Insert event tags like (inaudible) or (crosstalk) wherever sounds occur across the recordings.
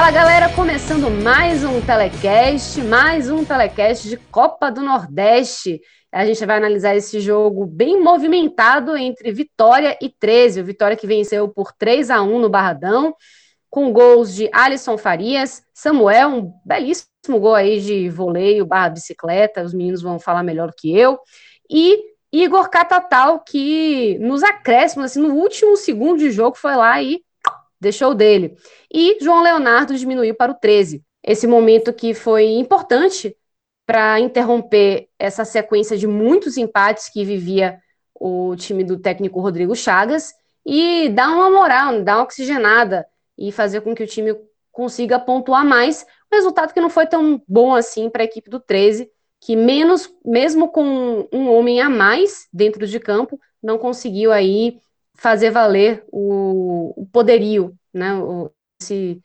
Fala galera, começando mais um telecast, mais um telecast de Copa do Nordeste. A gente vai analisar esse jogo bem movimentado entre Vitória e 13. O Vitória que venceu por 3 a 1 no Barradão, com gols de Alisson Farias, Samuel, um belíssimo gol aí de voleio barra bicicleta, os meninos vão falar melhor que eu, e Igor Catatal, que nos acréscimos, assim, no último segundo de jogo, foi lá e deixou dele. E João Leonardo diminuiu para o 13. Esse momento que foi importante para interromper essa sequência de muitos empates que vivia o time do técnico Rodrigo Chagas e dar uma moral, dar uma oxigenada e fazer com que o time consiga pontuar mais. Um resultado que não foi tão bom assim para a equipe do 13, que menos, mesmo com um homem a mais dentro de campo, não conseguiu aí fazer valer o, o poderio, né? O, esse,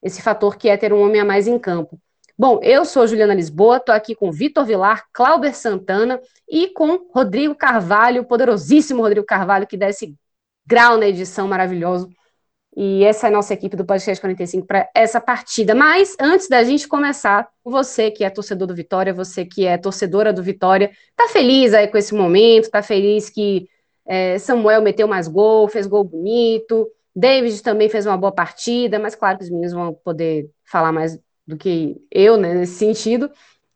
esse fator que é ter um homem a mais em campo. Bom, eu sou Juliana Lisboa, estou aqui com Vitor Vilar, Clauber Santana e com Rodrigo Carvalho, poderosíssimo Rodrigo Carvalho, que dá esse grau na edição maravilhoso. E essa é a nossa equipe do Podcast 45 para essa partida. Mas antes da gente começar, você que é torcedor do Vitória, você que é torcedora do Vitória, tá feliz aí com esse momento, tá feliz que é, Samuel meteu mais gol, fez gol bonito. David também fez uma boa partida, mas claro que os meninos vão poder falar mais do que eu, né, nesse sentido.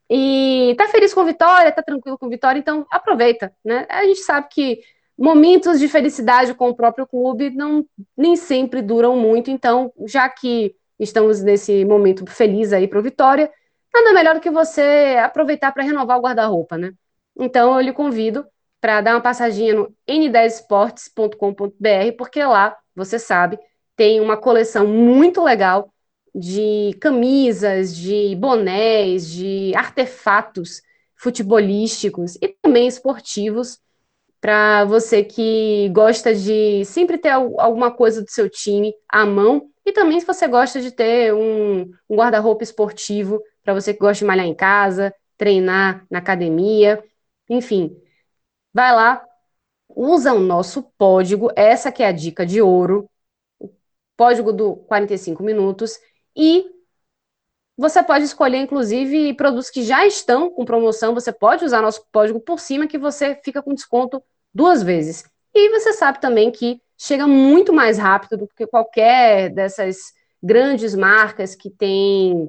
E tá feliz com vitória, tá tranquilo com vitória, então aproveita, né? A gente sabe que momentos de felicidade com o próprio clube não nem sempre duram muito, então, já que estamos nesse momento feliz aí para Vitória, nada melhor do que você aproveitar para renovar o guarda-roupa, né? Então, eu lhe convido para dar uma passadinha no n10esportes.com.br, porque lá, você sabe, tem uma coleção muito legal de camisas, de bonés, de artefatos futebolísticos e também esportivos para você que gosta de sempre ter alguma coisa do seu time à mão e também se você gosta de ter um, um guarda-roupa esportivo para você que gosta de malhar em casa, treinar na academia, enfim, Vai lá, usa o nosso código, essa que é a dica de ouro, o código do 45 minutos, e você pode escolher, inclusive, produtos que já estão com promoção, você pode usar nosso código por cima, que você fica com desconto duas vezes. E você sabe também que chega muito mais rápido do que qualquer dessas grandes marcas que tem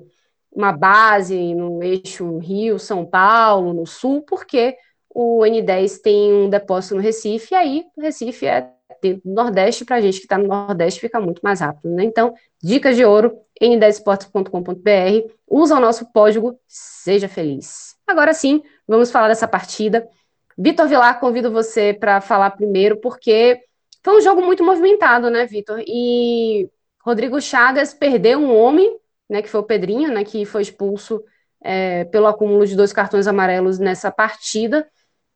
uma base no eixo Rio, São Paulo, no Sul, porque o N10 tem um depósito no Recife, e aí o Recife é do Nordeste, para a gente que está no Nordeste fica muito mais rápido, né? Então, dicas de ouro, n10esportes.com.br, usa o nosso código, seja feliz. Agora sim, vamos falar dessa partida. Vitor Vilar, convido você para falar primeiro, porque foi um jogo muito movimentado, né, Vitor? E Rodrigo Chagas perdeu um homem, né, que foi o Pedrinho, né, que foi expulso é, pelo acúmulo de dois cartões amarelos nessa partida.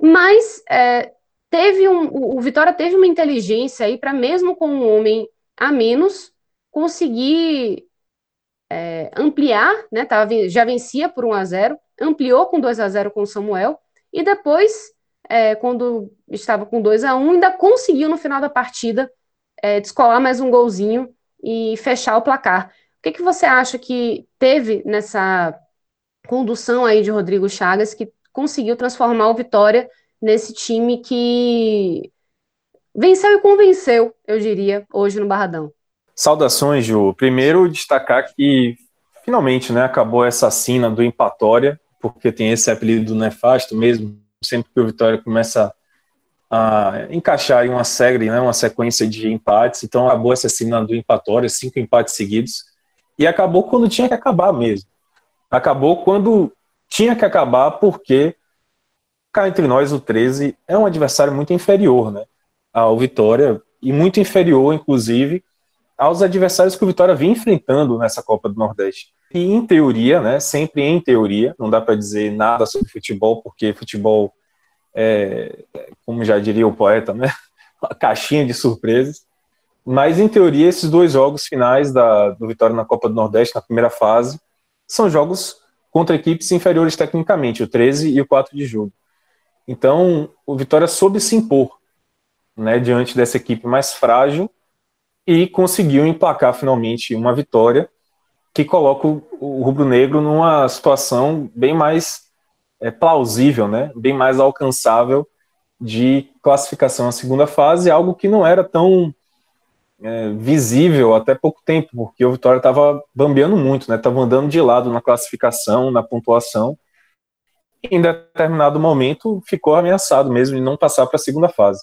Mas é, teve um, o Vitória teve uma inteligência aí para mesmo com um homem a menos conseguir é, ampliar, né? Tava, já vencia por 1 a 0, ampliou com 2 a 0 com o Samuel e depois, é, quando estava com 2 a 1, ainda conseguiu no final da partida é, descolar mais um golzinho e fechar o placar. O que, que você acha que teve nessa condução aí de Rodrigo Chagas que conseguiu transformar o Vitória nesse time que venceu e convenceu, eu diria, hoje no Barradão. Saudações, Ju. Primeiro, destacar que finalmente né, acabou essa cena do empatória, porque tem esse apelido nefasto mesmo, sempre que o Vitória começa a encaixar em uma série, né, uma sequência de empates. Então acabou essa semana do empatório, cinco empates seguidos, e acabou quando tinha que acabar mesmo. Acabou quando tinha que acabar porque cá entre nós o 13 é um adversário muito inferior, né, ao Vitória e muito inferior, inclusive, aos adversários que o Vitória vinha enfrentando nessa Copa do Nordeste. E em teoria, né, sempre em teoria, não dá para dizer nada sobre futebol, porque futebol é, como já diria o poeta, né? (laughs) Uma caixinha de surpresas. Mas, em teoria, esses dois jogos finais da, do Vitória na Copa do Nordeste, na primeira fase, são jogos contra equipes inferiores tecnicamente, o 13 e o 4 de julho. Então, o Vitória soube se impor né, diante dessa equipe mais frágil e conseguiu emplacar finalmente uma vitória que coloca o, rubro-negro numa situação bem mais é, plausível, né, bem mais alcançável de classificação à segunda fase, algo que não era tão é, visível até pouco tempo, porque o Vitória estava bambeando muito, né, estava andando de lado na classificação, na pontuação, em determinado momento ficou ameaçado mesmo de não passar para a segunda fase.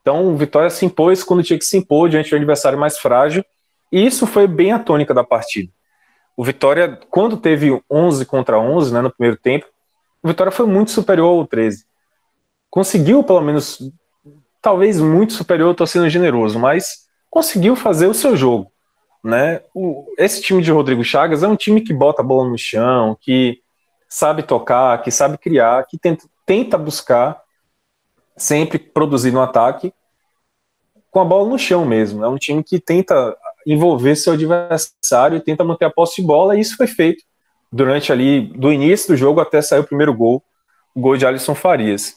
Então, o Vitória se impôs quando tinha que se impor diante de um adversário mais frágil, e isso foi bem a tônica da partida. O Vitória, quando teve 11 contra 11 né, no primeiro tempo, o Vitória foi muito superior ao 13. Conseguiu, pelo menos, talvez muito superior, estou sendo generoso, mas conseguiu fazer o seu jogo. Né? O, esse time de Rodrigo Chagas é um time que bota a bola no chão, que sabe tocar, que sabe criar, que tenta, tenta buscar sempre produzir no ataque com a bola no chão mesmo. É um time que tenta envolver seu adversário e tenta manter a posse de bola, e isso foi feito durante ali, do início do jogo até sair o primeiro gol, o gol de Alisson Farias.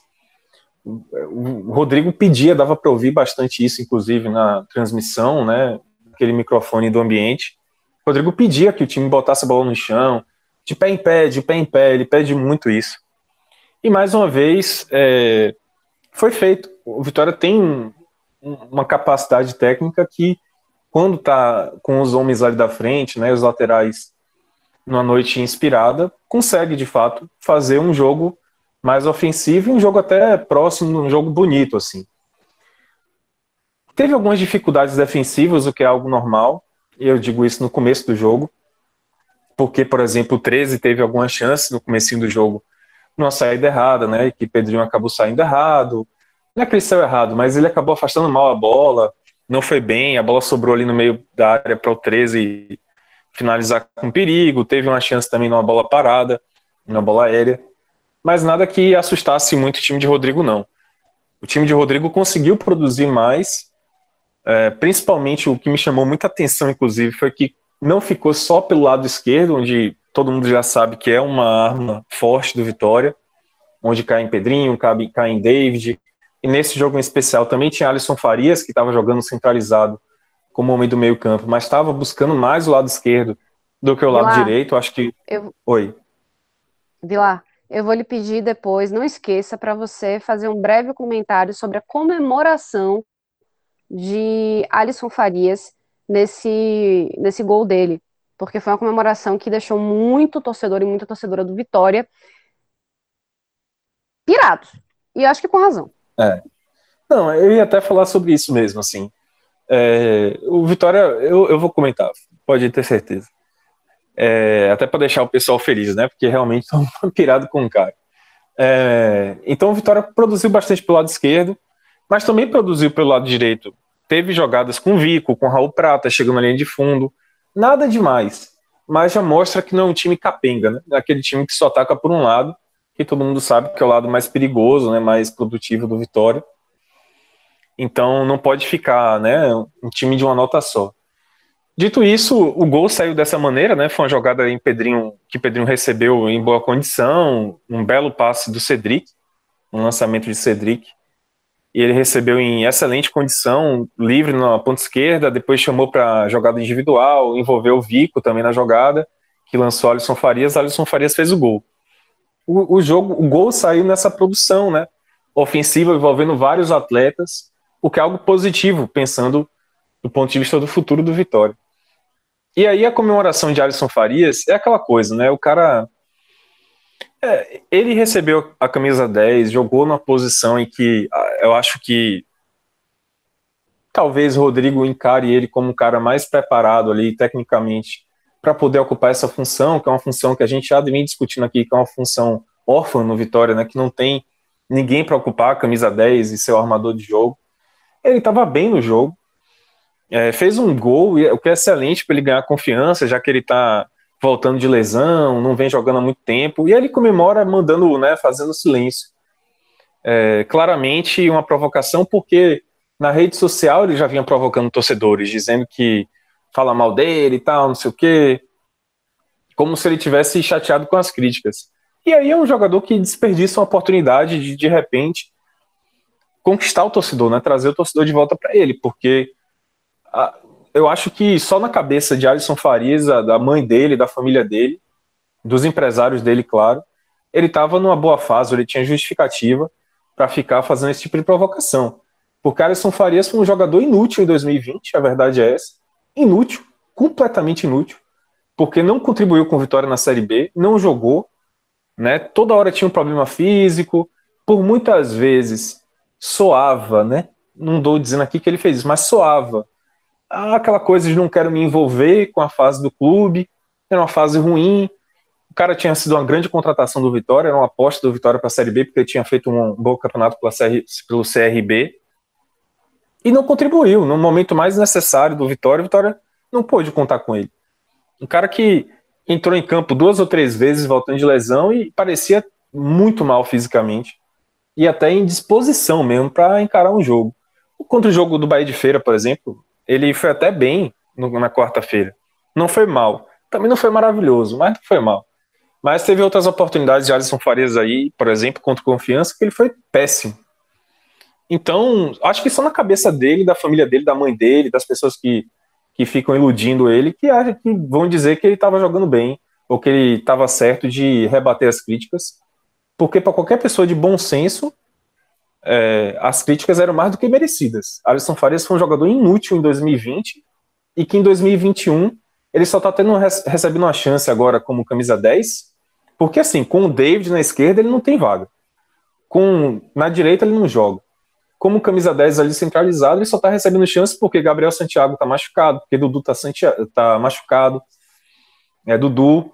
O Rodrigo pedia, dava para ouvir bastante isso, inclusive na transmissão, né, aquele microfone do ambiente. O Rodrigo pedia que o time botasse a bola no chão, de pé em pé, de pé em pé, ele pede muito isso. E mais uma vez, é, foi feito. O Vitória tem uma capacidade técnica que, quando está com os homens ali da frente, né, os laterais numa noite inspirada, consegue de fato fazer um jogo mais ofensivo e um jogo até próximo, um jogo bonito assim. Teve algumas dificuldades defensivas, o que é algo normal, e eu digo isso no começo do jogo, porque, por exemplo, o 13 teve algumas chances no começo do jogo numa saída errada, né, que Pedrinho acabou saindo errado, não é que ele saiu errado, mas ele acabou afastando mal a bola, não foi bem, a bola sobrou ali no meio da área para o 13 finalizar com perigo, teve uma chance também numa bola parada, numa bola aérea, mas nada que assustasse muito o time de Rodrigo, não. O time de Rodrigo conseguiu produzir mais, é, principalmente o que me chamou muita atenção, inclusive, foi que não ficou só pelo lado esquerdo, onde todo mundo já sabe que é uma arma forte do Vitória, onde cai em Pedrinho, cai, cai em David, e nesse jogo em especial também tinha Alisson Farias, que estava jogando centralizado, como homem do meio campo, mas estava buscando mais o lado esquerdo do que o lado Vilar, direito. Acho que. Eu... Oi. Vilar, eu vou lhe pedir depois, não esqueça, para você fazer um breve comentário sobre a comemoração de Alisson Farias nesse, nesse gol dele. Porque foi uma comemoração que deixou muito torcedor e muita torcedora do Vitória pirados. E acho que com razão. É. Não, eu ia até falar sobre isso mesmo, assim. É, o Vitória, eu, eu vou comentar, pode ter certeza. É, até para deixar o pessoal feliz, né? Porque realmente estão pirado com o cara. É, então o Vitória produziu bastante pelo lado esquerdo, mas também produziu pelo lado direito. Teve jogadas com Vico, com Raul Prata, chegando na linha de fundo. Nada demais, mas já mostra que não é um time capenga, né? É aquele time que só ataca por um lado, que todo mundo sabe que é o lado mais perigoso, né? Mais produtivo do Vitória. Então não pode ficar, né, um time de uma nota só. Dito isso, o gol saiu dessa maneira, né? Foi uma jogada em Pedrinho que Pedrinho recebeu em boa condição, um belo passe do Cedric, um lançamento de Cedric. E ele recebeu em excelente condição, livre na ponta esquerda, depois chamou para jogada individual, envolveu o Vico também na jogada, que lançou Alisson Farias, Alisson Farias fez o gol. O, o jogo, o gol saiu nessa produção, né? Ofensiva envolvendo vários atletas o que é algo positivo, pensando do ponto de vista do futuro do Vitória. E aí a comemoração de Alisson Farias é aquela coisa, né? O cara É, ele recebeu a camisa 10, jogou numa posição em que ah, eu acho que talvez Rodrigo encare ele como um cara mais preparado ali tecnicamente para poder ocupar essa função, que é uma função que a gente já vem discutindo aqui, que é uma função órfã no Vitória, né, que não tem ninguém para ocupar a camisa 10 e ser o armador de jogo. Ele estava bem no jogo, é, fez um gol, o que é excelente para ele ganhar confiança, já que ele está voltando de lesão, não vem jogando há muito tempo, e ele comemora mandando, né, fazendo silêncio. É, claramente uma provocação, porque na rede social ele já vinha provocando torcedores, dizendo que fala mal dele e tal, não sei o quê, como se ele tivesse chateado com as críticas. E aí é um jogador que desperdiça uma oportunidade de, de repente, conquistar o torcedor, né? trazer o torcedor de volta para ele, porque eu acho que só na cabeça de Alisson Farias, da mãe dele, da família dele, dos empresários dele, claro, ele estava numa boa fase, ele tinha justificativa para ficar fazendo esse tipo de provocação. Porque Alisson Farias foi um jogador inútil em 2020, a verdade é essa. Inútil, completamente inútil, porque não contribuiu com vitória na Série B, não jogou, né? Toda hora tinha um problema físico, por muitas vezes soava, né? Não estou dizendo aqui que ele fez isso, mas soava. Aquela coisa de não quero me envolver com a fase do clube, era uma fase ruim. O cara tinha sido uma grande contratação do Vitória, era uma aposta do Vitória para a Série B, porque ele tinha feito um bom campeonato CR, pelo CRB e não contribuiu. No momento mais necessário do Vitória, o Vitória não pôde contar com ele. Um cara que entrou em campo duas ou três vezes voltando de lesão e parecia muito mal fisicamente e até em disposição mesmo para encarar um jogo. Contra o jogo do Bahia de Feira, por exemplo, ele foi até bem no, na quarta-feira. Não foi mal. Também não foi maravilhoso, mas não foi mal. Mas teve outras oportunidades de Alisson Farias aí, por exemplo, contra Confiança, que ele foi péssimo. Então, acho que só na cabeça dele, da família dele, da mãe dele, das pessoas que, que ficam iludindo ele, que, que vão dizer que ele estava jogando bem, ou que ele estava certo de rebater as críticas, porque para qualquer pessoa de bom senso, é, as críticas eram mais do que merecidas. Alisson Farias foi um jogador inútil em 2020 e que em 2021 ele só está tendo recebendo uma chance agora como camisa 10, porque assim, com o David na esquerda ele não tem vaga. Com na direita ele não joga como camisa 10 ali centralizado, ele só tá recebendo chance porque Gabriel Santiago tá machucado, porque Dudu tá, Santiago, tá machucado. É Dudu,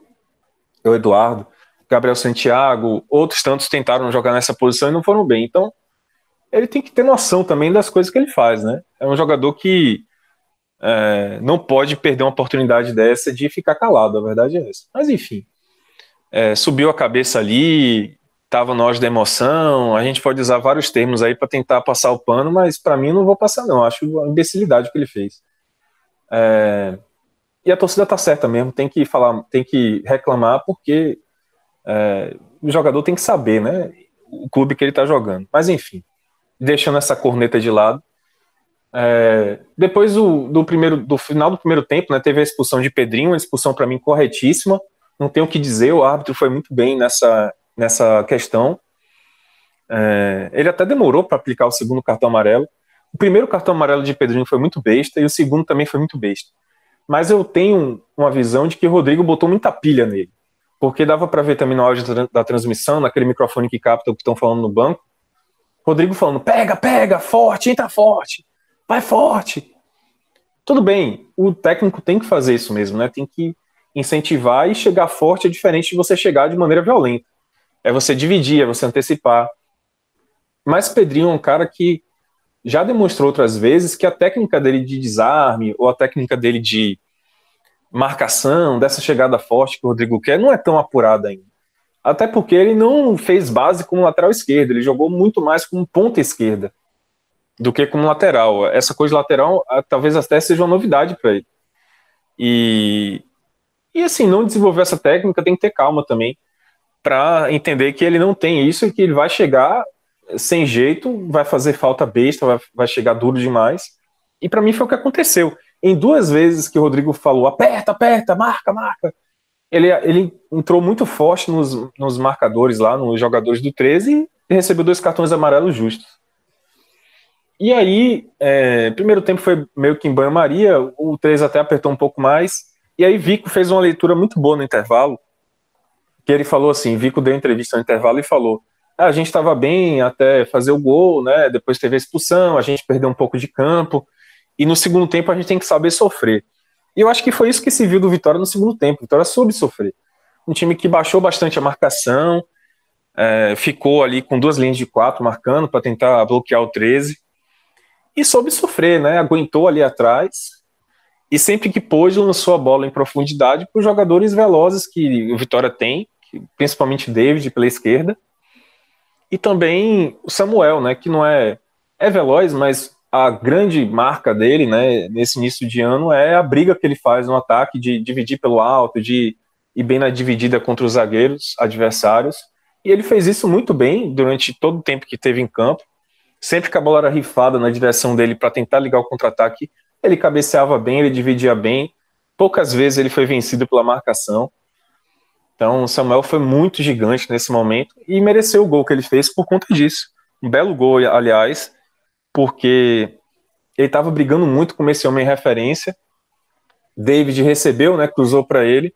é o Eduardo, Gabriel Santiago, outros tantos tentaram jogar nessa posição e não foram bem. Então, ele tem que ter noção também das coisas que ele faz, né? É um jogador que é, não pode perder uma oportunidade dessa de ficar calado, a verdade é essa. Mas enfim, é, subiu a cabeça ali, estava nós da emoção. A gente pode usar vários termos aí para tentar passar o pano, mas para mim não vou passar, não. Acho uma imbecilidade que ele fez. É... E a torcida tá certa mesmo, tem que falar, tem que reclamar, porque é... o jogador tem que saber, né? O clube que ele tá jogando. Mas enfim, deixando essa corneta de lado. É... depois do, do, primeiro, do final do primeiro tempo, né, teve a expulsão de Pedrinho, uma expulsão para mim corretíssima. Não tenho o que dizer, o árbitro foi muito bem nessa, nessa questão. É, ele até demorou para aplicar o segundo cartão amarelo. O primeiro cartão amarelo de Pedrinho foi muito besta e o segundo também foi muito besta. Mas eu tenho uma visão de que o Rodrigo botou muita pilha nele. Porque dava para ver também no áudio da transmissão, naquele microfone que capta o que estão falando no banco. Rodrigo falando: pega, pega, forte, entra forte, vai forte. Tudo bem, o técnico tem que fazer isso mesmo, né? Tem que incentivar e chegar forte é diferente de você chegar de maneira violenta é você dividir, é você antecipar. Mas Pedrinho é um cara que já demonstrou outras vezes que a técnica dele de desarme ou a técnica dele de marcação, dessa chegada forte que o Rodrigo quer, não é tão apurada ainda. Até porque ele não fez base como lateral esquerdo, ele jogou muito mais como ponta esquerda do que como lateral. Essa coisa de lateral talvez até seja uma novidade para ele. E, e assim, não desenvolver essa técnica tem que ter calma também para entender que ele não tem isso e que ele vai chegar sem jeito, vai fazer falta besta, vai, vai chegar duro demais. E para mim foi o que aconteceu. Em duas vezes que o Rodrigo falou aperta, aperta, marca, marca, ele, ele entrou muito forte nos, nos marcadores lá, nos jogadores do 13 e recebeu dois cartões amarelos justos. E aí, é, primeiro tempo foi meio que em banho-maria, o 13 até apertou um pouco mais, e aí Vico fez uma leitura muito boa no intervalo, que ele falou assim, Vico deu entrevista no intervalo e falou, ah, a gente estava bem até fazer o gol, né? Depois teve a expulsão, a gente perdeu um pouco de campo, e no segundo tempo a gente tem que saber sofrer. E eu acho que foi isso que se viu do Vitória no segundo tempo. Vitória soube sofrer. Um time que baixou bastante a marcação, é, ficou ali com duas linhas de quatro marcando para tentar bloquear o 13 e soube sofrer, né? Aguentou ali atrás e sempre que pôde lançou a bola em profundidade para os jogadores velozes que o Vitória tem, principalmente David pela esquerda e também o Samuel, né? Que não é é veloz, mas a grande marca dele, né, nesse início de ano é a briga que ele faz no ataque de dividir pelo alto, de ir bem na dividida contra os zagueiros adversários. E ele fez isso muito bem durante todo o tempo que teve em campo. Sempre que a bola era rifada na direção dele para tentar ligar o contra-ataque, ele cabeceava bem, ele dividia bem. Poucas vezes ele foi vencido pela marcação. Então, o Samuel foi muito gigante nesse momento e mereceu o gol que ele fez por conta disso. Um belo gol, aliás, porque ele estava brigando muito com esse homem em referência. David recebeu, né, cruzou para ele,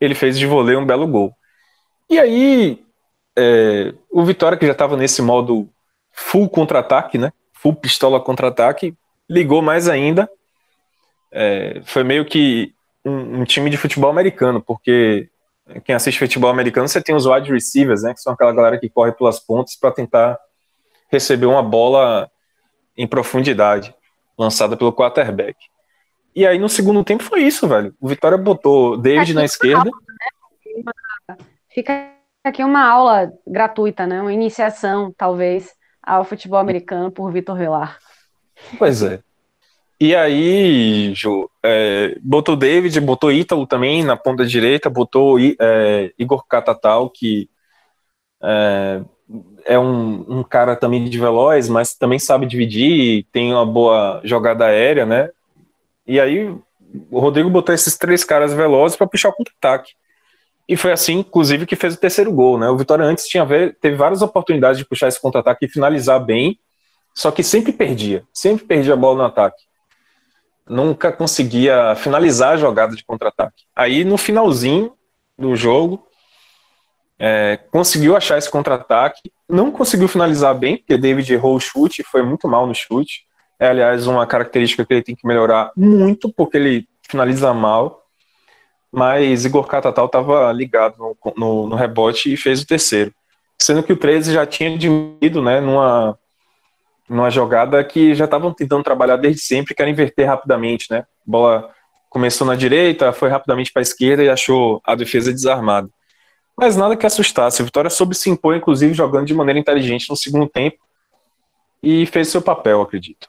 ele fez de voleio um belo gol. E aí, é, o Vitória, que já estava nesse modo full contra-ataque, né, full pistola contra-ataque, ligou mais ainda. É, foi meio que um, um, time de futebol americano, porque quem assiste futebol americano, você tem os wide receivers, né, que são aquela galera que corre pelas pontas para tentar receber uma bola em profundidade, lançada pelo quarterback. E aí no segundo tempo foi isso, velho. O Vitória botou David na esquerda. Aula, né? Fica aqui uma aula gratuita, né? Uma iniciação, talvez, ao futebol americano por Vitor Velar. Pois é. E aí, Ju, é, botou David, botou Ítalo também na ponta direita, botou é, Igor Catatal, que é, é um, um, cara também de veloz, mas também sabe dividir, tem uma boa jogada aérea, né? E aí o Rodrigo botou esses três caras velozes para puxar o contra-ataque. E foi assim, inclusive, que fez o terceiro gol, né? O Vitória antes tinha teve várias oportunidades de puxar esse contra-ataque e finalizar bem, só que sempre perdia, sempre perdia a bola no ataque. Nunca conseguia finalizar a jogada de contra-ataque. Aí no finalzinho do jogo, é, conseguiu achar esse contra-ataque, não conseguiu finalizar bem, porque David errou o chute, foi muito mal no chute. É, aliás, uma característica que ele tem que melhorar muito, porque ele finaliza mal. Mas Igor Catatal estava ligado no, no, no, rebote e fez o terceiro. Sendo que o 13 já tinha diminuído né, numa, numa jogada que já estavam tentando trabalhar desde sempre, que era inverter rapidamente. Né? A bola começou na direita, foi rapidamente para a esquerda e achou a defesa desarmada. Mas nada que assustasse. A Vitória soube se impor, inclusive, jogando de maneira inteligente no segundo tempo e fez seu papel, acredito.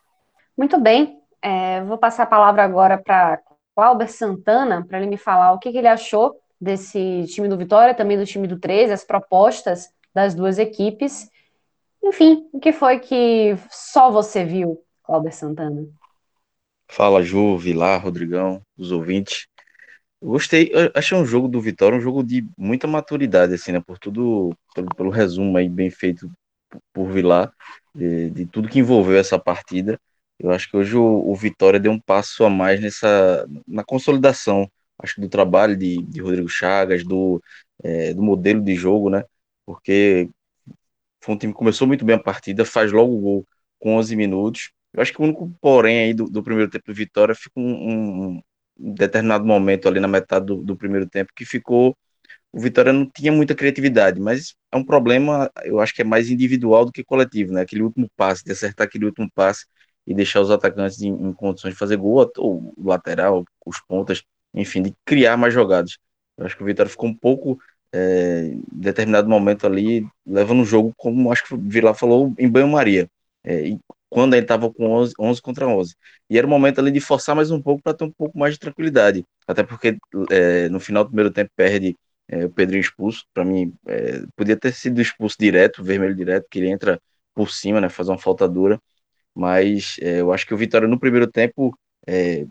Muito bem. É, vou passar a palavra agora para Cláudio Santana, para ele me falar o que, que, ele achou desse time do Vitória, também do time do 13, as propostas das duas equipes. Enfim, o que foi que só você viu, Cláudio Santana? Fala, Ju, Vilar, Rodrigão, os ouvintes. Gostei, achei um jogo do Vitória um jogo de muita maturidade, assim, né? Por tudo, pelo, pelo resumo aí bem feito por Vilar, de, de, tudo que envolveu essa partida. Eu acho que hoje o, o, Vitória deu um passo a mais nessa, na consolidação, acho do trabalho de, de Rodrigo Chagas, do, é, do modelo de jogo, né? Porque foi um time que começou muito bem a partida, faz logo o gol com 11 minutos. Eu acho que o único porém aí do, do primeiro tempo do Vitória fica um, um determinado momento ali na metade do, do primeiro tempo que ficou o Vitória não tinha muita criatividade, mas é um problema, eu acho que é mais individual do que coletivo, né? Aquele último passe, de acertar aquele último passe e deixar os atacantes em, em condições de fazer gol, ou lateral, os pontas, enfim, de criar mais jogadas. Eu acho que o Vitória ficou um pouco, é, em determinado momento ali, levando o jogo, como acho que o Vila falou, em banho-maria. É, quando ele estava com 11, 11 contra 11. E era o momento ali de forçar mais um pouco para ter um pouco mais de tranquilidade. Até porque é, no final do primeiro tempo perde é, o Pedrinho expulso. Para mim, é, podia ter sido expulso direto, vermelho direto, que ele entra por cima, né, faz uma falta dura. Mas é, eu acho que o Vitória no primeiro tempo é,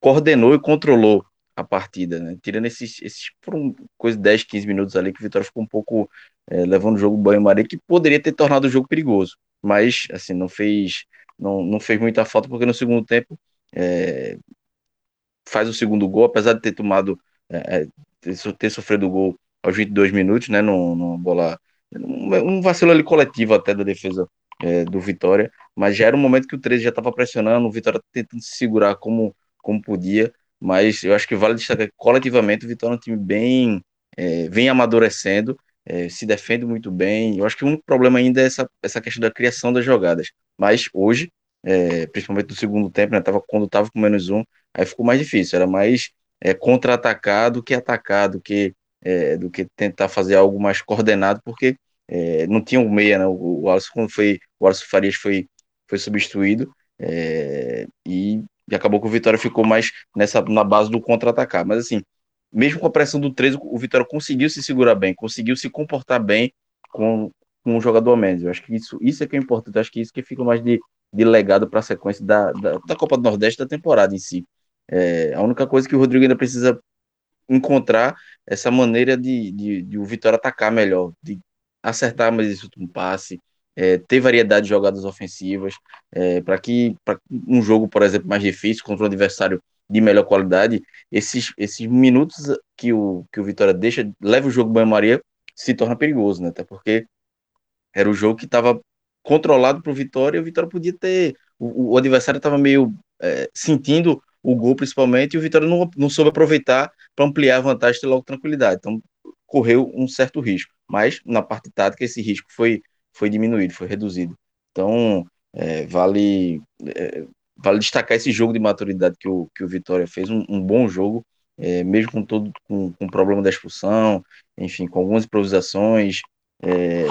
coordenou e controlou a partida, né? Tirando esses, esses por um, coisa de 10, 15 minutos ali, que o Vitória ficou um pouco é, levando o jogo banho-maria, que poderia ter tornado o jogo perigoso mas assim não fez não, não fez muita falta porque no segundo tempo é, faz o segundo gol, apesar de ter tomado é, é ter, sofrido o gol aos 22 minutos, né, numa bola, um vacilo ali coletivo até da defesa é, do Vitória, mas já era um momento que o 13 já estava pressionando, o Vitória tentando se segurar como, como podia, mas eu acho que vale destacar que coletivamente o Vitória é um time bem, é, vem amadurecendo, é, se defende muito bem, eu acho que o único problema ainda é essa, essa questão da criação das jogadas, mas hoje, é, principalmente no segundo tempo, né, tava, quando estava com menos um, aí ficou mais difícil, era mais é, contra-atacar do que atacar, do que, é, do que tentar fazer algo mais coordenado, porque não tinha um meia, né? O, o Alisson, quando foi, o Alisson Farias foi, foi substituído e, e, acabou que o Vitória ficou mais nessa, na base do contra-atacar. Mas assim, mesmo com a pressão do 13, o Vitória conseguiu se segurar bem, conseguiu se comportar bem com, com o jogador a menos. Eu acho que isso, isso é que é importante, eu acho que isso que fica mais de, de legado para a sequência da, da, da, Copa do Nordeste da temporada em si. É, a única coisa que o Rodrigo ainda precisa encontrar essa maneira de, de, de o Vitória atacar melhor, de acertar mais esse último passe, é, ter variedade de jogadas ofensivas, é, para que para um jogo, por exemplo, mais difícil, contra um adversário de melhor qualidade, esses, esses minutos que o, que o Vitória deixa, leva o jogo banho-maria, se torna perigoso, né? Até porque era o jogo que estava controlado para o Vitória e o Vitória podia ter. O, o adversário estava meio é, sentindo o gol, principalmente, e o Vitória não, não soube aproveitar para ampliar a vantagem e ter logo tranquilidade. Então, correu um certo risco mas na parte tática esse risco foi, foi diminuído, foi reduzido. Então, é, vale, é, vale destacar esse jogo de maturidade que o, que o Vitória fez, um, um bom jogo, é, mesmo com todo com, com o problema da expulsão, enfim, com algumas improvisações, é,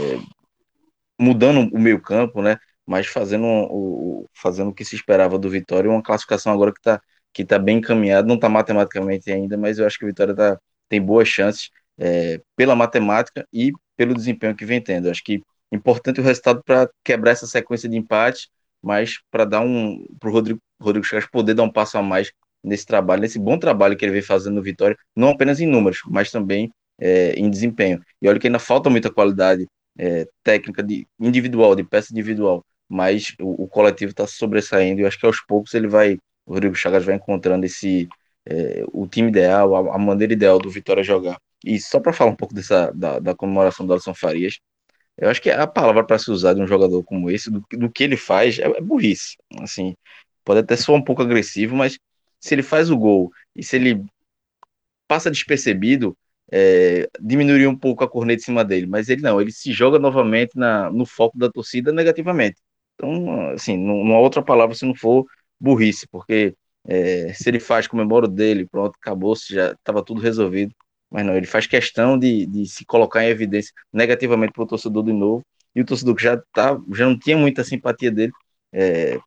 mudando o meio campo, né? Mas fazendo o, fazendo o que se esperava do Vitória, uma classificação agora que está que tá bem encaminhada, não está matematicamente ainda, mas eu acho que o Vitória tá, tem boas chances é, pela matemática e pelo desempenho que vem tendo. Acho que importante o resultado para quebrar essa sequência de empate, mas para dar um para o Rodrigo, Rodrigo Chagas poder dar um passo a mais nesse trabalho, nesse bom trabalho que ele vem fazendo no Vitória, não apenas em números, mas também é, em desempenho. E olha que ainda falta muita qualidade é, técnica de individual, de peça individual, mas o, o coletivo está sobressaindo e acho que aos poucos ele vai, o Rodrigo Chagas vai encontrando esse é, o time ideal, a, a maneira ideal do Vitória jogar. E só para falar um pouco dessa, da, da comemoração do Alisson Farias, eu acho que a palavra para se usar de um jogador como esse, do, do que ele faz, é, é, burrice. Assim, pode até soar um pouco agressivo, mas se ele faz o gol e se ele passa despercebido, é, diminuiria um pouco a corneta em cima dele. Mas ele não, ele se joga novamente na, no foco da torcida negativamente. Então, assim, não, há outra palavra se não for burrice, porque é, se ele faz, comemora dele, pronto, acabou, já estava tudo resolvido mas não, ele faz questão de, de se colocar em evidência negativamente para o torcedor de novo, e o torcedor que já, tá, já não tinha muita simpatia dele é,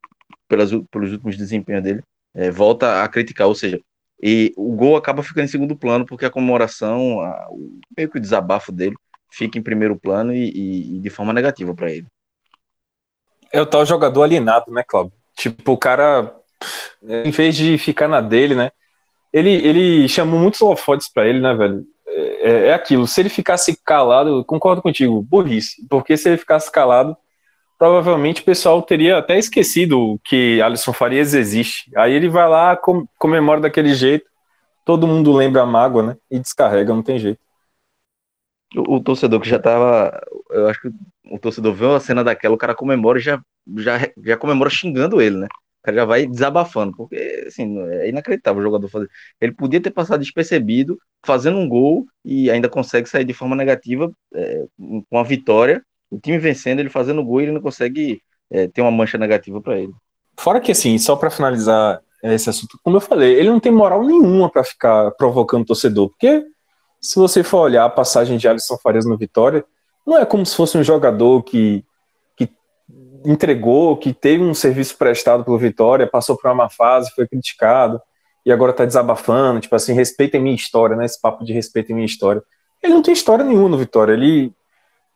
pelas, pelos últimos desempenhos dele, é, volta a criticar, ou seja, e o gol acaba ficando em segundo plano, porque a comemoração, a, o, meio que o desabafo dele, fica em primeiro plano e, e, e de forma negativa para ele. É o tal jogador alienado, né, Cláudio? Tipo, o cara, em vez de ficar na dele, né, ele, ele chamou muitos holofotes para ele, né, velho? É, é, aquilo, se ele ficasse calado, concordo contigo, burrice, porque se ele ficasse calado, provavelmente o pessoal teria até esquecido que Alisson Farias existe. Aí ele vai lá, com, comemora daquele jeito, todo mundo lembra a mágoa, né? E descarrega, não tem jeito. O, o torcedor que já tava. Eu acho que o torcedor vê uma cena daquela, o cara comemora e já, já, já comemora xingando ele, né? Cara já vai desabafando, porque assim, é inacreditável o jogador fazer. Ele podia ter passado despercebido, fazendo um gol e ainda consegue sair de forma negativa é, com a vitória. O time vencendo, ele fazendo gol, ele não consegue é, ter uma mancha negativa para ele. Fora que assim, só para finalizar esse assunto, como eu falei, ele não tem moral nenhuma para ficar provocando o torcedor, porque se você for olhar a passagem de Alisson Farias no Vitória, não é como se fosse um jogador que entregou, que teve um serviço prestado pelo Vitória, passou por uma fase, foi criticado, e agora tá desabafando, tipo assim, respeitem minha história, né? Esse papo de respeitem minha história. Ele não tem história nenhuma no Vitória. Ele,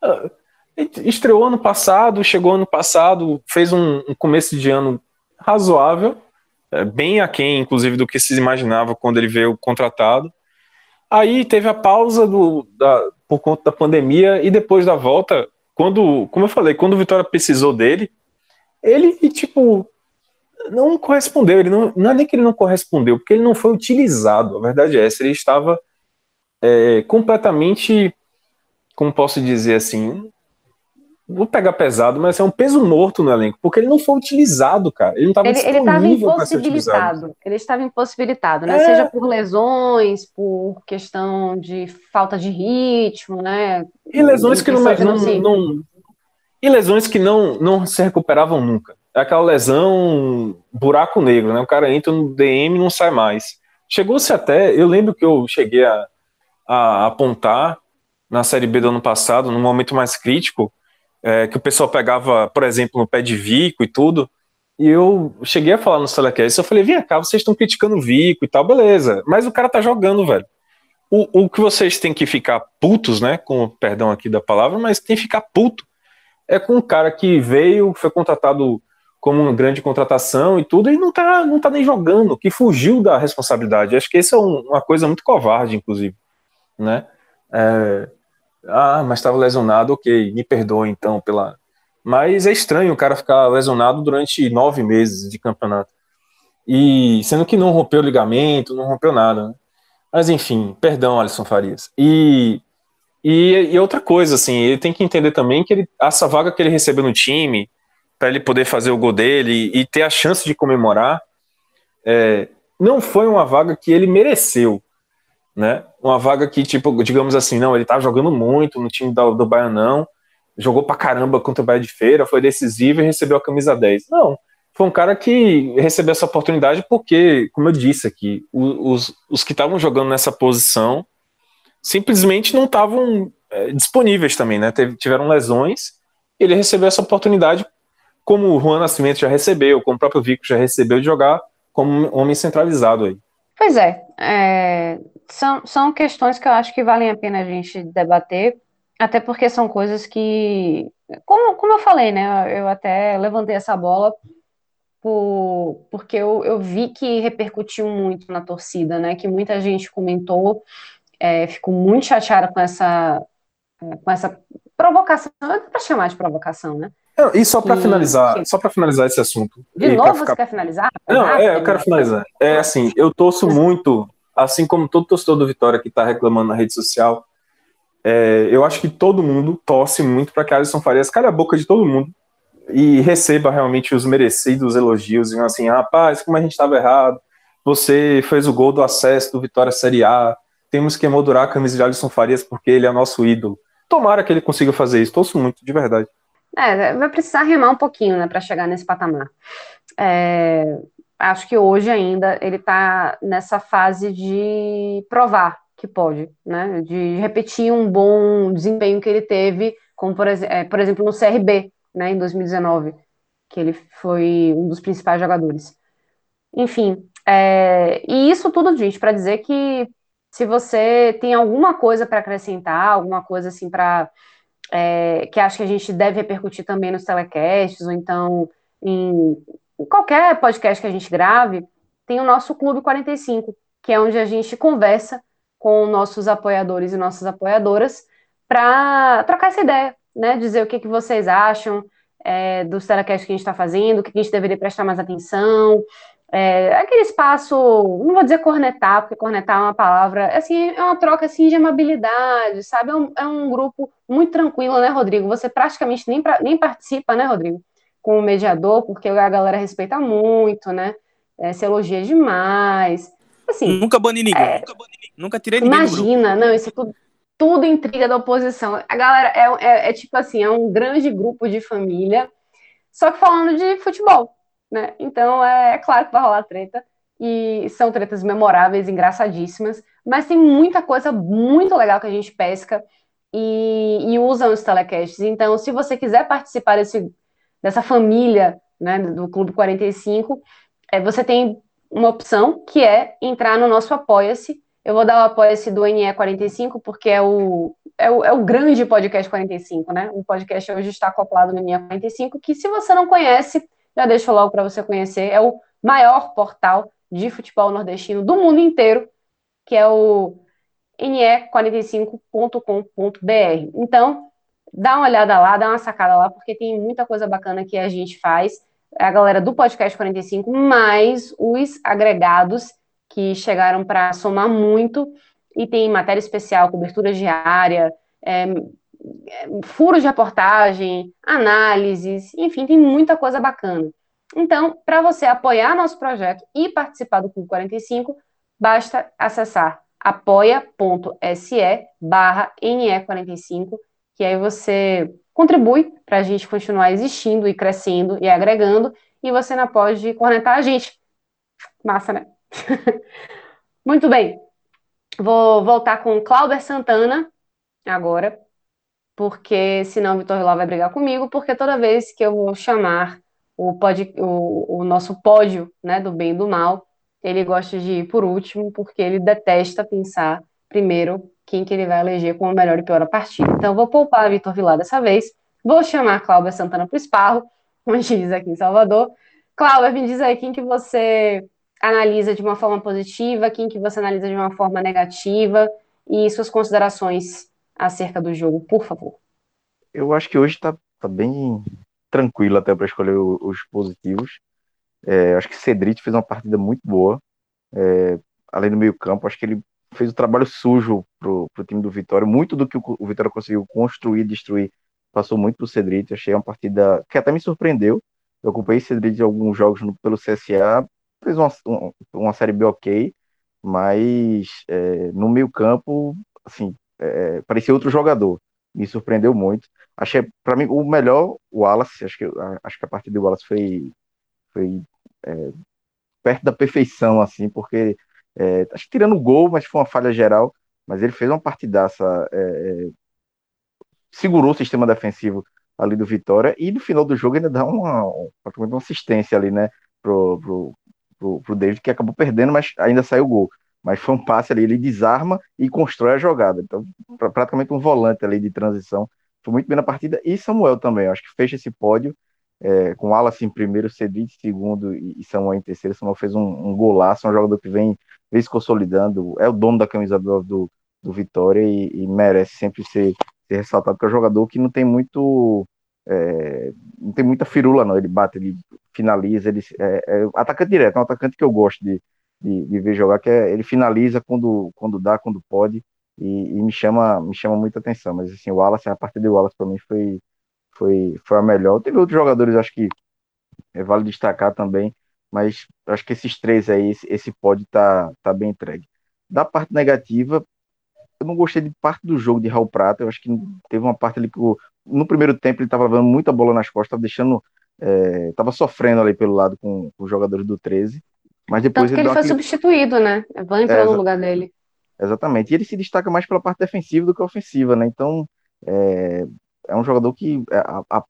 uh, ele estreou ano passado, chegou ano passado, fez um, um começo de ano razoável, é, bem aquém, inclusive, do que se imaginava quando ele veio contratado. Aí teve a pausa do, da, por conta da pandemia, e depois da volta, quando, como eu falei, quando o Vitória precisou dele, ele, tipo, não correspondeu. Ele não, não é nem que ele não correspondeu, porque ele não foi utilizado. A verdade é essa. Ele estava é, completamente, como posso dizer assim, vou pegar pesado, mas é um peso morto no elenco, porque ele não foi utilizado, cara. Ele não estava ele, ele estava impossibilitado. Ele estava impossibilitado, né? É... Seja por lesões, por questão de falta de ritmo, né? E lesões que não, não, não, e lesões que não, não se recuperavam nunca. É aquela lesão buraco negro, né? O cara entra no DM e não sai mais. Chegou-se até, eu lembro que eu cheguei a, a apontar na Série B do ano passado, num momento mais crítico, é, que o pessoal pegava, por exemplo, no pé de Vico e tudo, e eu cheguei a falar no Telecast, eu falei, vem cá, vocês estão criticando o Vico e tal, beleza, mas o cara tá jogando, velho. O, o que vocês têm que ficar putos, né, com perdão aqui da palavra, mas tem que ficar puto, é com um cara que veio, foi contratado como uma grande contratação e tudo, e não tá, não tá nem jogando, que fugiu da responsabilidade. Acho que isso é um, uma coisa muito covarde, inclusive, né? É, ah, mas estava lesionado, ok, me perdoe então pela. Mas é estranho o cara ficar lesionado durante nove meses de campeonato. E sendo que não rompeu o ligamento, não rompeu nada. Né? Mas enfim, perdão, Alisson Farias. E, e, e, outra coisa, assim, ele tem que entender também que ele, essa vaga que ele recebeu no time, para ele poder fazer o gol dele e, e ter a chance de comemorar, é, não foi uma vaga que ele mereceu né? Uma vaga que, tipo, digamos assim, não, ele tá jogando muito no time do, do Baianão, jogou pra caramba contra o Bahia de Feira, foi decisivo e recebeu a camisa 10. Não, foi um cara que recebeu essa oportunidade porque, como eu disse aqui, os, os que estavam jogando nessa posição simplesmente não estavam é, disponíveis também, né? Teve, tiveram lesões, ele recebeu essa oportunidade, como o Juan Nascimento já recebeu, como o próprio Vico já recebeu, de jogar como homem centralizado aí. Pois é, é, são, são questões que eu acho que valem a pena a gente debater, até porque são coisas que, como, como eu falei, né, eu até levantei essa bola por, porque eu, eu vi que repercutiu muito na torcida, né, que muita gente comentou, é, ficou muito chateada com essa, com essa provocação, é para chamar de provocação, né, e só para finalizar, só para finalizar esse assunto. De novo ficar... você quer finalizar? Não, é, eu quero finalizar. É assim, eu torço muito, assim como todo torcedor do Vitória que está reclamando na rede social, é, eu acho que todo mundo torce muito para que Alisson Farias cale a boca de todo mundo e receba realmente os merecidos elogios, e assim, rapaz, como a gente estava errado, você fez o gol do acesso do Vitória Série A, temos que emoldurar a camisa de Alisson Farias porque ele é nosso ídolo. Tomara que ele consiga fazer isso, torço muito, de verdade. É, vai precisar remar um pouquinho, né, para chegar nesse patamar. É, acho que hoje ainda ele está nessa fase de provar que pode, né, de repetir um bom desempenho que ele teve, como por, é, por exemplo no CRB, né, em 2019, que ele foi um dos principais jogadores. Enfim, é, e isso tudo, gente, para dizer que se você tem alguma coisa para acrescentar, alguma coisa assim para é, que acho que a gente deve repercutir também nos telecasts, ou então em, em qualquer podcast que a gente grave, tem o nosso Clube 45, que é onde a gente conversa com nossos apoiadores e nossas apoiadoras para trocar essa ideia, né? Dizer o que, que vocês acham é, dos telecasts que a gente está fazendo, o que a gente deveria prestar mais atenção, é, aquele espaço, não vou dizer cornetar, porque cornetar é uma palavra, assim, é uma troca assim de amabilidade, sabe? É um, é um grupo muito tranquilo, né, Rodrigo? Você praticamente nem, pra, nem participa, né, Rodrigo? Com o mediador, porque a galera respeita muito, né? É, se elogia demais. Assim, nunca bani ninguém, é, nunca, nunca tirei ninguém. Imagina, não, isso é tudo, tudo intriga da oposição. A galera é, é, é tipo assim, é um grande grupo de família, só que falando de futebol né? Então é, é claro que vai rolar treta. E são tretas memoráveis, engraçadíssimas, mas tem muita coisa muito legal que a gente pesca e, e usa nos telecasts. Então, se você quiser participar desse, dessa família né, do Clube 45, é, você tem uma opção que é entrar no nosso Apoia-se. Eu vou dar o Apoia-se do NE45, porque é o, é o, é o grande podcast 45, né? O podcast hoje está acoplado no NE45, que se você não conhece, já deixo logo para você conhecer, é o maior portal de futebol nordestino do mundo inteiro, que é o ne45.com.br. Então, dá uma olhada lá, dá uma sacada lá, porque tem muita coisa bacana que a gente faz. É a galera do Podcast 45, mais os agregados que chegaram para somar muito e tem matéria especial, cobertura diária, é, é, furos de reportagem, análises, enfim, tem muita coisa bacana. Então, para você apoiar nosso projeto e participar do Clube 45, basta acessar apoia.se barra NE45, que aí você contribui para a gente continuar existindo e crescendo e agregando, e você não pode cornetar a gente. Massa, né? (laughs) Muito bem. Vou voltar com Clauber Santana agora, porque senão o Vitor Vilar vai brigar comigo, porque toda vez que eu vou chamar o, pod, o, o nosso pódio né, do bem e do mal, ele gosta de ir por último, porque ele detesta pensar primeiro quem que ele vai eleger como melhor e pior a partida. Então, vou poupar Vitor Vilar dessa vez, vou chamar Cláudia Santana para o esparro, como a diz aqui em Salvador. Cláudia, me diz aí quem que você analisa de uma forma positiva, quem que você analisa de uma forma negativa e suas considerações acerca do jogo, por favor. Eu acho que hoje está tá bem tranquilo até para escolher os positivos. É, acho que Cedric fez uma partida muito boa, é, além do meio campo. Acho que ele fez o trabalho sujo pro, pro time do Vitória. Muito do que o, o Vitória conseguiu construir, destruir, passou muito pro Cedric. Achei uma partida que até me surpreendeu. Eu acompanhei Cedric em alguns jogos no, pelo CSA, fez uma, uma série B ok, mas é, no meio campo, assim, é, parecia outro jogador. Me surpreendeu muito. Achei, para mim, o melhor, o Wallace. Acho que, acho que a partida do Wallace foi, foi é, perto da perfeição, assim, porque é, acho que tirando o gol, mas foi uma falha geral. Mas ele fez uma partidaça, é, é, segurou o sistema defensivo ali do Vitória e no final do jogo ainda dá uma, uma assistência ali, né, pro, pro, pro, pro David, que acabou perdendo, mas ainda saiu o gol mas foi um passe ali, ele desarma e constrói a jogada. Então, praticamente um volante ali de transição. Foi muito bem na partida. E Samuel também, acho que fecha esse pódio é, com Alas em primeiro, Cedric em segundo e Samuel em terceiro. Samuel fez um, um golaço, um jogador que vem, vem se consolidando, é o dono da camisa do, do, do Vitória e, e, merece sempre ser, ser ressaltado, porque é um jogador que não tem muito. É, não tem muita firula, não. Ele bate, ele finaliza, ele é, é atacante direto, é um atacante que eu gosto de, de, de ver jogar, que é, ele finaliza quando, quando dá, quando pode, e, e, me chama me chama muita atenção. Mas assim, o Wallace, a partida do Wallace para mim foi, foi, foi a melhor. Teve outros jogadores, acho que é, vale destacar também, mas acho que esses três aí, esse, esse pode tá, tá bem entregue. Da parte negativa, eu não gostei de parte do jogo de Raul Prata. Eu acho que teve uma parte ali que no primeiro tempo ele estava levando muita bola nas costas, tava deixando, estava é, sofrendo ali pelo lado com, com os jogadores do 13. Mas depois Tanto ele, ele foi aquele... substituído, né? Van entrou é, no lugar dele. Exatamente. E ele se destaca mais pela parte defensiva do que ofensiva, né? Então, é, é um jogador que é, a, a,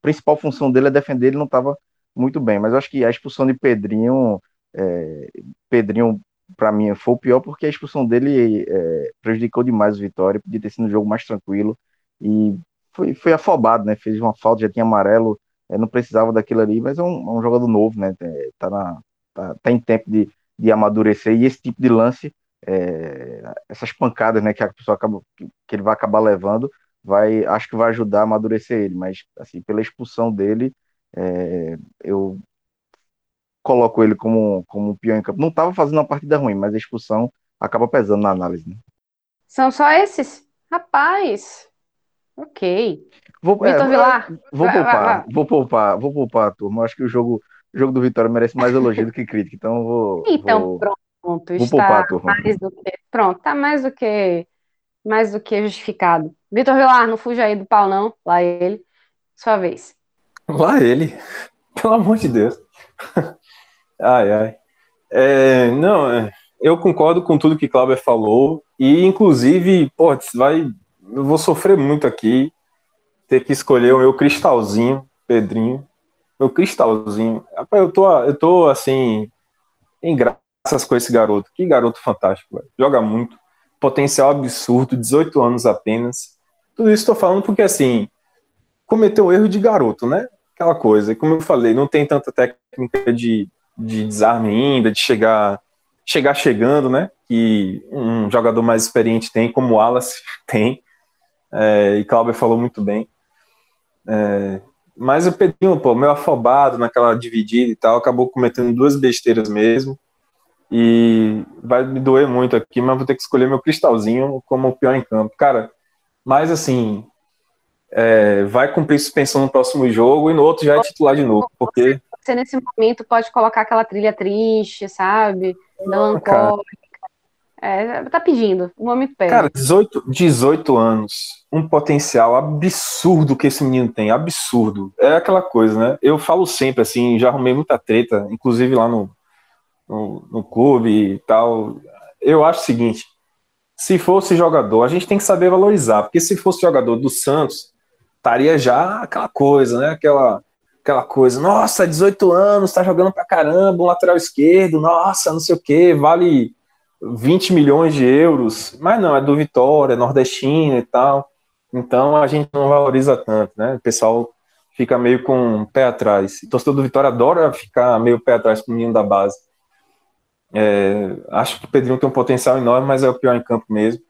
principal função dele é defender, ele não estava muito bem. Mas eu acho que a expulsão de Pedrinho, é, Pedrinho, para mim, foi o pior porque a expulsão dele é, prejudicou demais o Vitória, podia ter sido um jogo mais tranquilo. E foi, foi afobado, né? Fez uma falta, já tinha amarelo, é, não precisava daquilo ali, mas é um, é um jogador novo, né? É, tá na, tá, tá em tempo de, de amadurecer, e esse tipo de lance, é, essas pancadas né, que a pessoa acaba, que, ele vai acabar levando, vai, acho que vai ajudar a amadurecer ele, mas assim, pela expulsão dele, é, eu coloco ele como, como um peão em campo. Não estava fazendo uma partida ruim, mas a expulsão acaba pesando na análise. Né? São só esses? Rapaz, ok. Vou, Vitor é, Vilar. Vou poupar, vai, vai. vou poupar, vou poupar a turma. Acho que o jogo o jogo do Vitória merece mais elogio do que crítica, então vou. Então, vou, pronto, vou está mais do que. Pronto, tá mais do que mais do que justificado. Vitor Vilar, não fuja aí do pau, não. Lá ele. Sua vez. Lá ele. (laughs) Pelo amor de Deus. (laughs) ai, ai. É, não, é, eu concordo com tudo que Cláudio falou. E, inclusive, pô, vai. Eu vou sofrer muito aqui. Ter que escolher o meu cristalzinho, Pedrinho meu cristalzinho. Eu tô, eu tô assim, em graças com esse garoto. Que garoto fantástico, velho. Joga muito. Potencial absurdo, 18 anos apenas. Tudo isso estou falando porque, assim, cometeu erro de garoto, né? Aquela coisa. Como eu falei, não tem tanta técnica de, de desarme ainda, de chegar, chegar chegando, né? Que um jogador mais experiente tem, como o Wallace (laughs) tem. É, e Cláudio falou muito bem. É, mas o Pedrinho, pô, meio afobado naquela dividida e tal, acabou cometendo duas besteiras mesmo. E vai me doer muito aqui, mas vou ter que escolher meu cristalzinho como o pior em campo. Cara, mas assim, é, vai cumprir suspensão no próximo jogo e no outro já é titular de novo, porque... Você nesse momento pode colocar aquela trilha triste, sabe? Melancólica. É, tá pedindo, o momento pede. Cara, 18, 18 anos, um potencial absurdo que esse menino tem, absurdo. É aquela coisa, né? Eu falo sempre assim, já arrumei muita treta, inclusive lá no, no, no clube e tal. Eu acho o seguinte, se fosse jogador, a gente tem que saber valorizar, porque se fosse jogador do Santos, estaria já aquela coisa, né? Aquela, aquela coisa, nossa, 18 anos, tá jogando pra caramba, um lateral esquerdo, nossa, não sei o que, vale 20 milhões de euros, mas não, é do Vitória, nordestino e tal. Então a gente não valoriza tanto, né? O pessoal fica meio com o pé atrás. O torcedor do Vitória adora ficar meio pé atrás com o menino da base. É, acho que o Pedrinho tem um potencial enorme, mas é o pior em campo mesmo.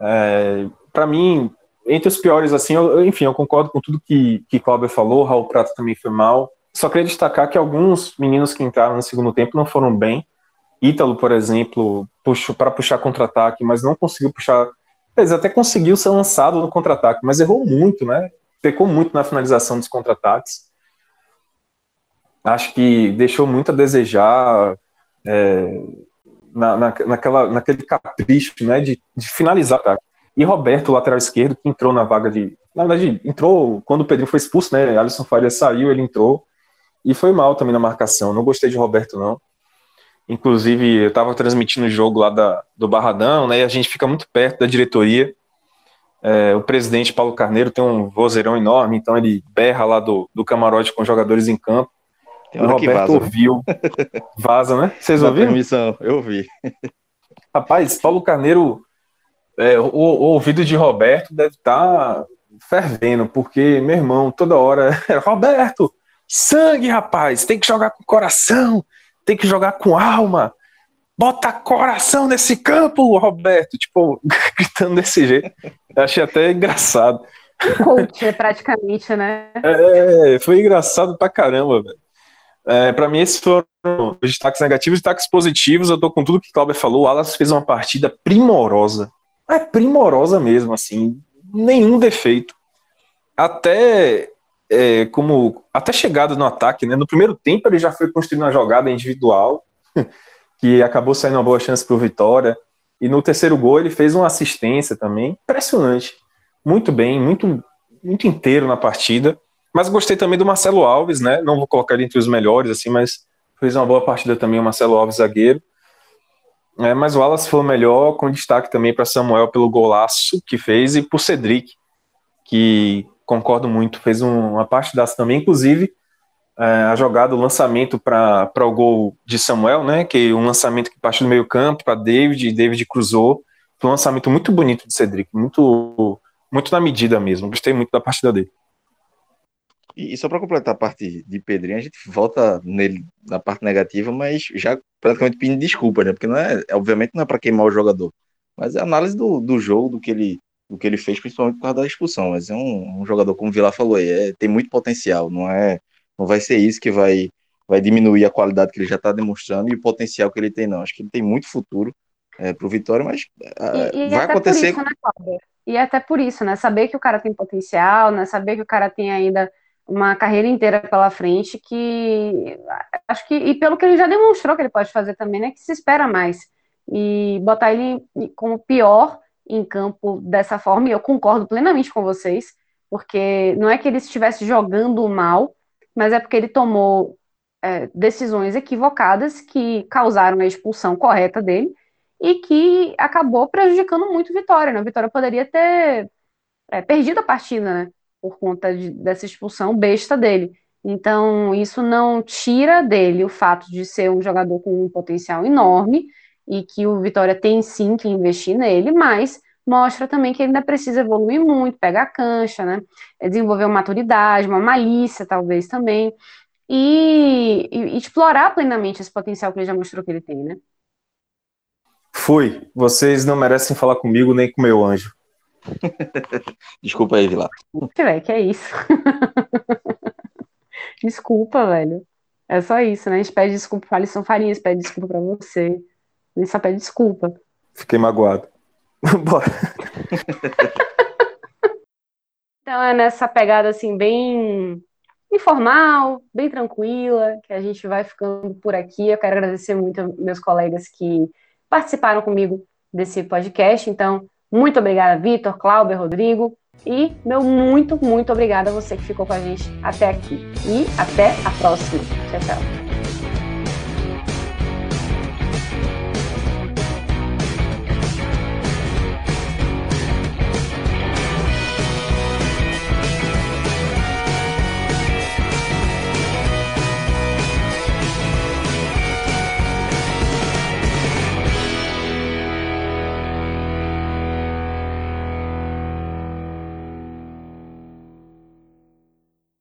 É, Para mim, entre os piores, assim, eu, enfim, eu concordo com tudo que, que Cláudio falou, Raul Prato também foi mal. Só queria destacar que alguns meninos que entraram no segundo tempo não foram bem. Ítalo, por exemplo, puxou para puxar contra-ataque, mas não conseguiu puxar. Ele até conseguiu ser lançado no contra-ataque, mas errou muito, né? Pecou muito na finalização dos contra-ataques. Acho que deixou muito a desejar é, na, na, naquela, naquele capricho né, de, de finalizar. Tá? E Roberto, lateral esquerdo, que entrou na vaga de. Na verdade, entrou quando o Pedrinho foi expulso, né? Alisson Faria saiu, ele entrou. E foi mal também na marcação. Não gostei de Roberto, não. Inclusive, eu estava transmitindo o jogo lá da, do Barradão, né? E a gente fica muito perto da diretoria. É, o presidente Paulo Carneiro tem um vozeirão enorme, então ele berra lá do, do camarote com jogadores em campo. o Roberto vaza, ouviu. Vaza, né? Vocês ouviram? Permissão, eu ouvi. Rapaz, Paulo Carneiro, é, o, o, ouvido de Roberto deve estar tá fervendo, porque, meu irmão, toda hora, (laughs) Roberto, sangue, rapaz, tem que jogar com coração, tem que jogar com alma. Bota coração nesse campo, Roberto. Tipo, (laughs) gritando desse jeito. Eu achei até engraçado. Coach, praticamente, né? É, foi engraçado pra caramba, velho. É, para mim, esses foram os destaques negativos e destaques positivos. Eu tô com tudo que o Cláudio falou. O Alas fez uma partida primorosa. É primorosa mesmo, assim. Nenhum defeito. Até é, como até chegada no ataque, né? No primeiro tempo ele já foi construindo uma jogada individual (laughs) que acabou saindo uma boa chance para o Vitória. E no terceiro gol ele fez uma assistência também, impressionante, muito bem, muito muito inteiro na partida. Mas gostei também do Marcelo Alves, né? Não vou colocar ele entre os melhores assim, mas fez uma boa partida também o Marcelo Alves zagueiro. É, mas o Wallace foi o melhor, com destaque também para Samuel pelo golaço que fez e por Cedric, que concordo muito, fez um, uma parte das também, inclusive é, a jogada, o lançamento para o gol de Samuel, né, que um lançamento que partiu do meio campo para David, e David cruzou, foi um lançamento muito bonito de Cedric, muito, muito na medida mesmo, gostei muito da partida dele. E, só para completar a parte de Pedrinho, a gente volta nele na parte negativa, mas já praticamente pedindo desculpa, né? Porque não é, obviamente não é para queimar o jogador, mas é análise do, do jogo, do que ele o que ele fez, principalmente por causa da expulsão. Mas é um, um jogador, como o Vila falou aí, é, tem muito potencial. Não é, não vai ser isso que vai, vai diminuir a qualidade que ele já está demonstrando e o potencial que ele tem, não. Acho que ele tem muito futuro é, para o Vitória, mas e, e vai acontecer. Isso, né, e até por isso, né? Saber que o cara tem potencial, né? Saber que o cara tem ainda uma carreira inteira pela frente, que acho que, e pelo que ele já demonstrou que ele pode fazer também, né? Que se espera mais. E botar ele como pior em campo dessa forma, e eu concordo plenamente com vocês, porque não é que ele estivesse jogando mal, mas é porque ele tomou é, decisões equivocadas que causaram a expulsão correta dele e que acabou prejudicando muito Vitória. Né? O Vitória poderia ter é, perdido a partida né? Por conta de, dessa expulsão besta dele. Então, isso não tira dele o fato de ser um jogador com um potencial enorme e que o Vitória tem sim que investir nele, mas mostra também que ele ainda precisa evoluir muito, pegar cancha, né? É desenvolver uma maturidade, uma malícia, talvez também, e, e, explorar plenamente esse potencial que ele já mostrou que ele tem, né? Fui. Vocês não merecem falar comigo nem com meu anjo. (laughs) Desculpa aí, Vilar. Velho, que é isso? (laughs) Desculpa, velho. É só isso, né? A gente pede desculpa para Alisson Farias, pede desculpa para você. A gente só pede desculpa. Fiquei magoado. (laughs) Bora. então é nessa pegada assim, bem informal, bem tranquila, que a gente vai ficando por aqui. Eu quero agradecer muito aos meus colegas que participaram comigo desse podcast. Então, muito obrigada, Vitor, Cláudio, Rodrigo. E meu muito, muito obrigada a você que ficou com a gente até aqui. E até a próxima. Tchau, tchau.